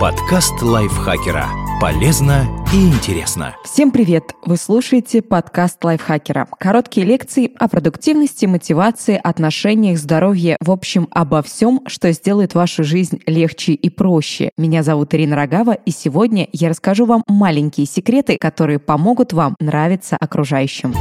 Подкаст лайфхакера. Полезно и интересно. Всем привет! Вы слушаете подкаст лайфхакера. Короткие лекции о продуктивности, мотивации, отношениях, здоровье, в общем, обо всем, что сделает вашу жизнь легче и проще. Меня зовут Ирина Рогава, и сегодня я расскажу вам маленькие секреты, которые помогут вам нравиться окружающим.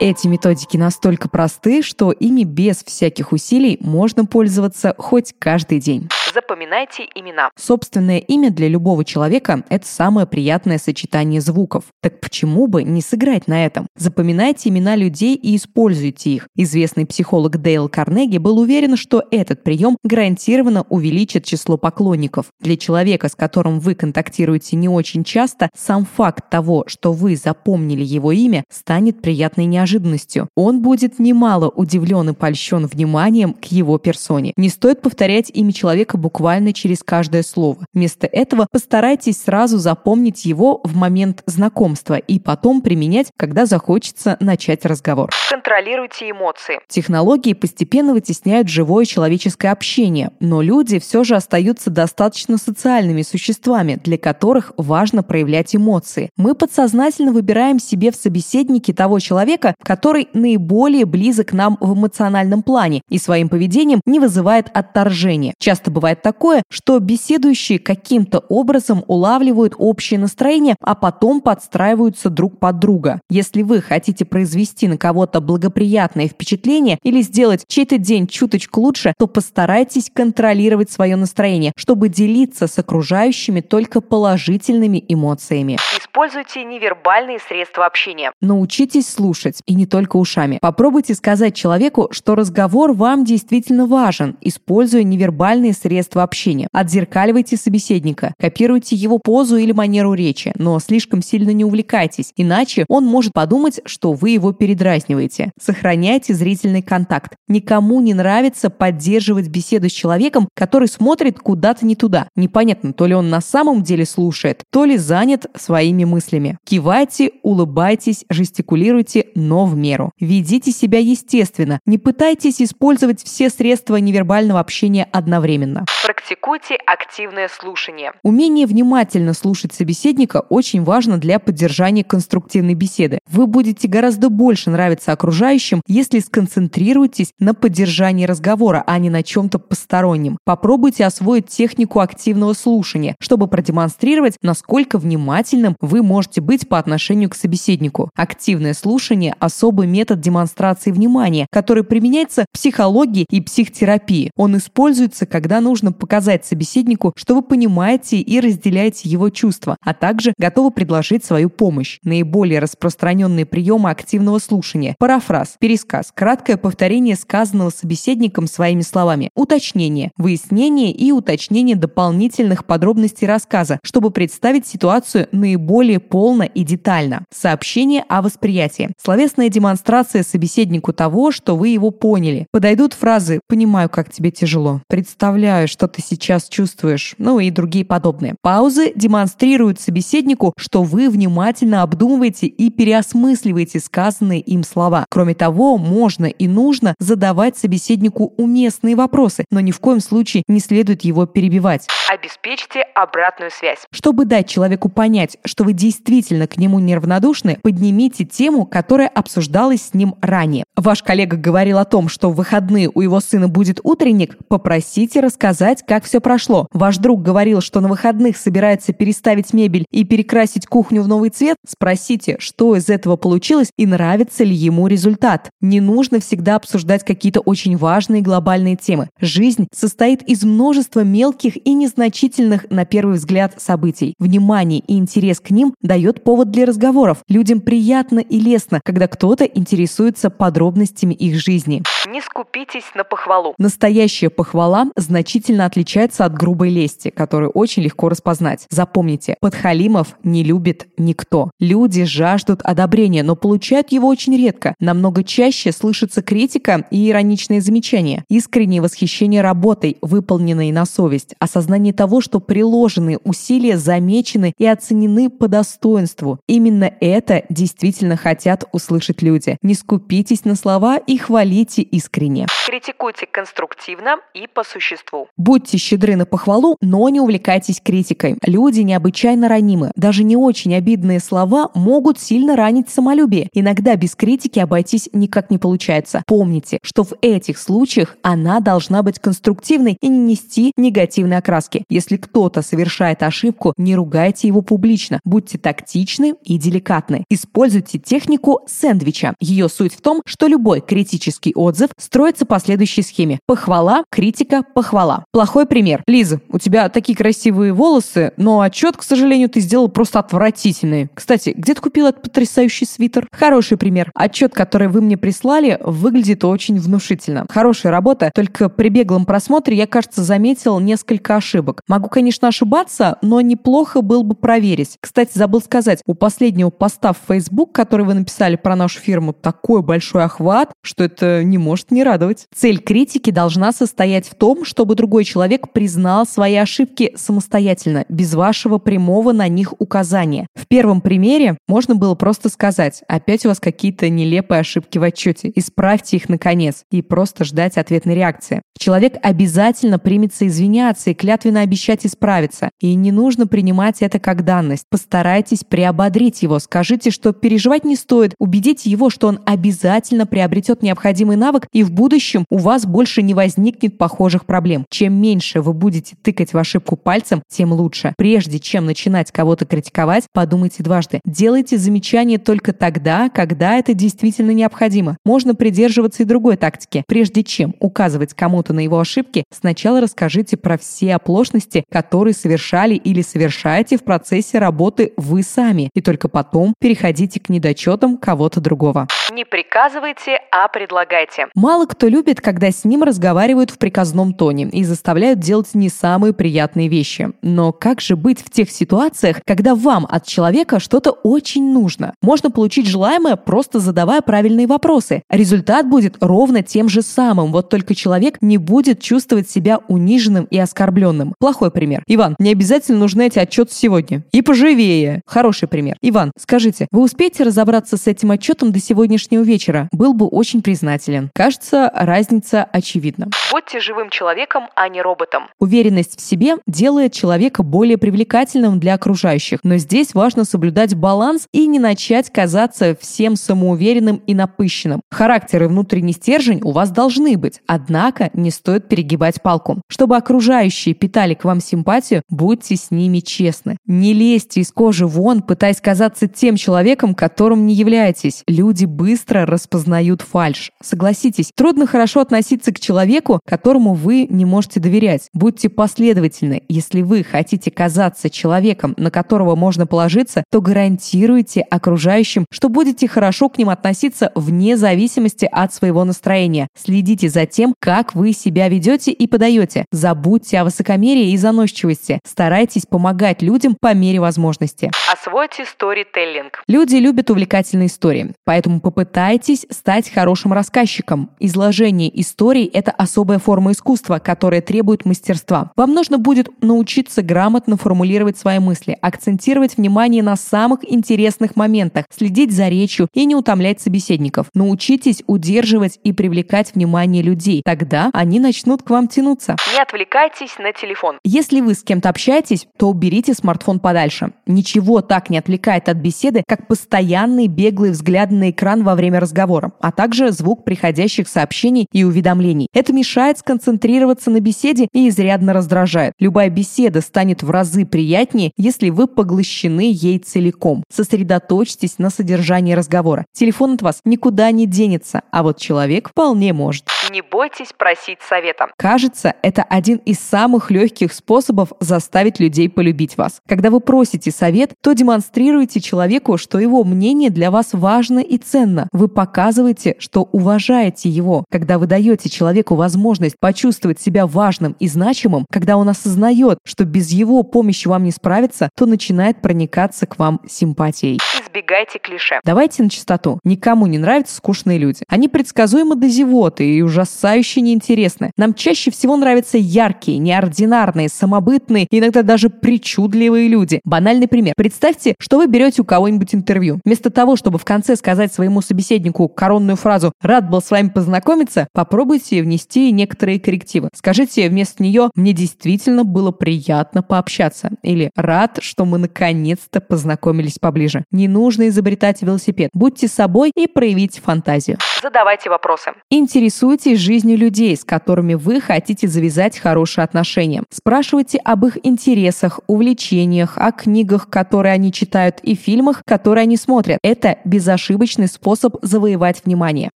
Эти методики настолько просты, что ими без всяких усилий можно пользоваться хоть каждый день. Запоминайте имена. Собственное имя для любого человека – это самое приятное сочетание звуков. Так почему бы не сыграть на этом? Запоминайте имена людей и используйте их. Известный психолог Дейл Карнеги был уверен, что этот прием гарантированно увеличит число поклонников. Для человека, с которым вы контактируете не очень часто, сам факт того, что вы запомнили его имя, станет приятной неожиданностью. Он будет немало удивлен и польщен вниманием к его персоне. Не стоит повторять имя человека буквально через каждое слово. Вместо этого постарайтесь сразу запомнить его в момент знакомства и потом применять, когда захочется начать разговор. Контролируйте эмоции. Технологии постепенно вытесняют живое человеческое общение, но люди все же остаются достаточно социальными существами, для которых важно проявлять эмоции. Мы подсознательно выбираем себе в собеседнике того человека, который наиболее близок нам в эмоциональном плане и своим поведением не вызывает отторжения. Часто бывает бывает такое, что беседующие каким-то образом улавливают общее настроение, а потом подстраиваются друг под друга. Если вы хотите произвести на кого-то благоприятное впечатление или сделать чей-то день чуточку лучше, то постарайтесь контролировать свое настроение, чтобы делиться с окружающими только положительными эмоциями. Используйте невербальные средства общения. Научитесь слушать, и не только ушами. Попробуйте сказать человеку, что разговор вам действительно важен, используя невербальные средства общения. Отзеркаливайте собеседника, копируйте его позу или манеру речи, но слишком сильно не увлекайтесь, иначе он может подумать, что вы его передразниваете. Сохраняйте зрительный контакт. Никому не нравится поддерживать беседу с человеком, который смотрит куда-то не туда. Непонятно, то ли он на самом деле слушает, то ли занят своими мыслями. Кивайте, улыбайтесь, жестикулируйте, но в меру. Ведите себя естественно. Не пытайтесь использовать все средства невербального общения одновременно. Практикуйте активное слушание. Умение внимательно слушать собеседника очень важно для поддержания конструктивной беседы. Вы будете гораздо больше нравиться окружающим, если сконцентрируетесь на поддержании разговора, а не на чем-то постороннем. Попробуйте освоить технику активного слушания, чтобы продемонстрировать, насколько внимательным вы можете быть по отношению к собеседнику. Активное слушание – особый метод демонстрации внимания, который применяется в психологии и психотерапии. Он используется, когда нужно показать собеседнику, что вы понимаете и разделяете его чувства, а также готовы предложить свою помощь. Наиболее распространенные приемы активного слушания – парафраз, пересказ, краткое повторение сказанного собеседником своими словами, уточнение, выяснение и уточнение дополнительных подробностей рассказа, чтобы представить ситуацию наиболее полно и детально. Сообщение о восприятии. Словесная демонстрация собеседнику того, что вы его поняли. Подойдут фразы «понимаю, как тебе тяжело», «представляю, что ты сейчас чувствуешь, ну и другие подобные. Паузы демонстрируют собеседнику, что вы внимательно обдумываете и переосмысливаете сказанные им слова. Кроме того, можно и нужно задавать собеседнику уместные вопросы, но ни в коем случае не следует его перебивать. Обеспечьте обратную связь. Чтобы дать человеку понять, что вы действительно к нему неравнодушны, поднимите тему, которая обсуждалась с ним ранее. Ваш коллега говорил о том, что в выходные у его сына будет утренник, попросите рассказать, как все прошло. Ваш друг говорил, что на выходных собирается переставить мебель и перекрасить кухню в новый цвет, спросите, что из этого получилось и нравится ли ему результат. Не нужно всегда обсуждать какие-то очень важные глобальные темы. Жизнь состоит из множества мелких и незначительных, на первый взгляд, событий. Внимание и интерес к ним дает повод для разговоров. Людям приятно и лестно, когда кто-то интересуется подробностями их жизни. Не скупитесь на похвалу. Настоящая похвала значительно отличается от грубой лести, которую очень легко распознать. Запомните, подхалимов не любит никто. Люди жаждут одобрения, но получают его очень редко. Намного чаще слышится критика и ироничные замечания. Искреннее восхищение работой, выполненной на совесть, осознание того, что приложенные усилия замечены и оценены по достоинству. Именно это действительно хотят услышать люди. Не скупитесь на слова и хвалите их искренне. Критикуйте конструктивно и по существу. Будьте щедры на похвалу, но не увлекайтесь критикой. Люди необычайно ранимы. Даже не очень обидные слова могут сильно ранить самолюбие. Иногда без критики обойтись никак не получается. Помните, что в этих случаях она должна быть конструктивной и не нести негативной окраски. Если кто-то совершает ошибку, не ругайте его публично. Будьте тактичны и деликатны. Используйте технику сэндвича. Ее суть в том, что любой критический отзыв строится по следующей схеме. Похвала, критика, похвала. Плохой пример. Лиза, у тебя такие красивые волосы, но отчет, к сожалению, ты сделал просто отвратительный. Кстати, где ты купил этот потрясающий свитер? Хороший пример. Отчет, который вы мне прислали, выглядит очень внушительно. Хорошая работа, только при беглом просмотре я, кажется, заметил несколько ошибок. Могу, конечно, ошибаться, но неплохо было бы проверить. Кстати, забыл сказать, у последнего поста в Facebook, который вы написали про нашу фирму, такой большой охват, что это не может не радовать. Цель критики должна состоять в том, чтобы другой человек признал свои ошибки самостоятельно, без вашего прямого на них указания. В первом примере можно было просто сказать, опять у вас какие-то нелепые ошибки в отчете, исправьте их наконец, и просто ждать ответной реакции. Человек обязательно примется извиняться и клятвенно обещать исправиться. И не нужно принимать это как данность. Постарайтесь приободрить его. Скажите, что переживать не стоит. Убедите его, что он обязательно приобретет необходимый навык, и в будущем у вас больше не возникнет похожих проблем. Чем меньше вы будете тыкать в ошибку пальцем, тем лучше. Прежде чем начинать кого-то критиковать, подумайте дважды. Делайте замечания только тогда, когда это действительно необходимо. Можно придерживаться и другой тактики. Прежде чем указывать кому-то на его ошибки, сначала расскажите про все оплошности, которые совершали или совершаете в процессе работы вы сами, и только потом переходите к недочетам кого-то другого. Не приказывайте, а предлагайте. Мало кто любит, когда с ним разговаривают в приказном тоне и заставляют делать не самые приятные вещи. Но как же быть в тех ситуациях, когда вам от человека что-то очень нужно? Можно получить желаемое, просто задавая правильные вопросы. Результат будет ровно тем же самым, вот только человек не будет чувствовать себя униженным и оскорбленным. Плохой пример. Иван, не обязательно нужны эти отчеты сегодня. И поживее. Хороший пример. Иван, скажите, вы успеете разобраться с этим отчетом до сегодняшнего вечера? Был бы очень признателен. Кажется, разница очевидна. Будьте живым человеком, а не роботом. Уверенность в себе делает человека более привлекательным для окружающих, но здесь важно соблюдать баланс и не начать казаться всем самоуверенным и напыщенным. Характер и внутренний стержень у вас должны быть, однако не стоит перегибать палку. Чтобы окружающие питали к вам симпатию, будьте с ними честны. Не лезьте из кожи вон, пытаясь казаться тем человеком, которым не являетесь. Люди быстро распознают фальш. Согласитесь, трудно хорошо относиться к человеку, которому вы не можете доверять. Будьте последовательны. Если вы хотите казаться человеком, на которого можно положиться, то гарантируйте окружающим, что будете хорошо к ним относиться вне зависимости от своего настроения. Следите за тем, как вы себя ведете и подаете. Забудьте о высокомерии и заносчивости. Старайтесь помогать людям по мере возможности. Освойте сторителлинг. Люди любят увлекательные истории, поэтому попытайтесь стать хорошим рассказчиком. Изложение историй – это особая форма искусства, которая требует мастерства. Вам нужно будет научиться грамотно формулировать свои мысли, акцентировать внимание на самых интересных моментах, следить за речью и не утомлять собеседников. Научитесь удерживать и привлекать внимание людей. Тогда они начнут к вам тянуться. Не отвлекайтесь на телефон. Если вы с кем-то общаетесь, то уберите смартфон подальше. Ничего так не отвлекает от беседы, как постоянный беглый взгляд на экран во время разговора, а также звук приходящих сообщений и уведомлений. Это мешает сконцентрироваться на беседе и изрядно раздражает. Любая беседа станет в разы приятнее, если вы поглощены ей целиком. Сосредоточьтесь на содержании разговора. Телефон от вас никуда не денется, а вот человек вполне может. Не бойтесь просить совета. Кажется, это один из самых легких способов заставить людей полюбить вас. Когда вы просите совет, то демонстрируете человеку, что его мнение для вас важно и ценно. Вы показываете, что уважаете его. Когда вы даете человеку возможность почувствовать себя важным и значимым, когда он осознает, что без его помощи вам не справиться, то начинает проникаться к вам симпатией. Избегайте клише. Давайте на чистоту. Никому не нравятся скучные люди. Они предсказуемы до зевоты и ужасающе неинтересны. Нам чаще всего нравятся яркие, неординарные, самобытные, иногда даже причудливые люди. Банальный пример. Представьте, что вы берете у кого-нибудь интервью. Вместо того, чтобы в конце сказать своему собеседнику коронную фразу «Рад был с вами вами познакомиться, попробуйте внести некоторые коррективы. Скажите вместо нее «мне действительно было приятно пообщаться» или «рад, что мы наконец-то познакомились поближе». Не нужно изобретать велосипед. Будьте собой и проявите фантазию. Задавайте вопросы. Интересуйтесь жизнью людей, с которыми вы хотите завязать хорошие отношения. Спрашивайте об их интересах, увлечениях, о книгах, которые они читают и фильмах, которые они смотрят. Это безошибочный способ завоевать внимание.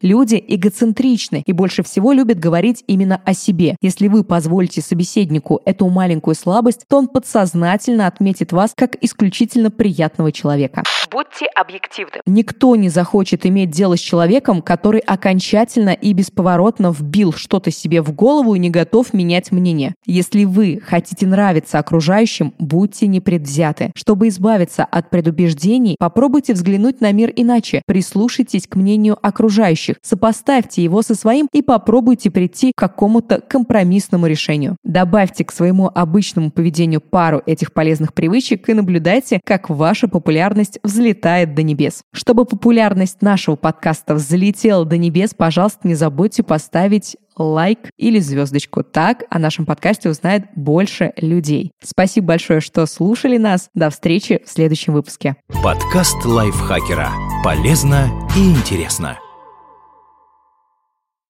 Люди эгоцентричны и больше всего любят говорить именно о себе. Если вы позволите собеседнику эту маленькую слабость, то он подсознательно отметит вас как исключительно приятного человека. Будьте объективны. Никто не захочет иметь дело с человеком, который окончательно и бесповоротно вбил что-то себе в голову и не готов менять мнение. Если вы хотите нравиться окружающим, будьте непредвзяты. Чтобы избавиться от предубеждений, попробуйте взглянуть на мир иначе. Прислушайтесь к мнению окружающих, сопоставьте его со своим и попробуйте прийти к какому-то компромиссному решению. Добавьте к своему обычному поведению пару этих полезных привычек и наблюдайте, как ваша популярность взлетает до небес. Чтобы популярность нашего подкаста взлетела до небес, пожалуйста, не забудьте поставить лайк или звездочку. Так о нашем подкасте узнает больше людей. Спасибо большое, что слушали нас. До встречи в следующем выпуске. Подкаст лайфхакера. Полезно и интересно.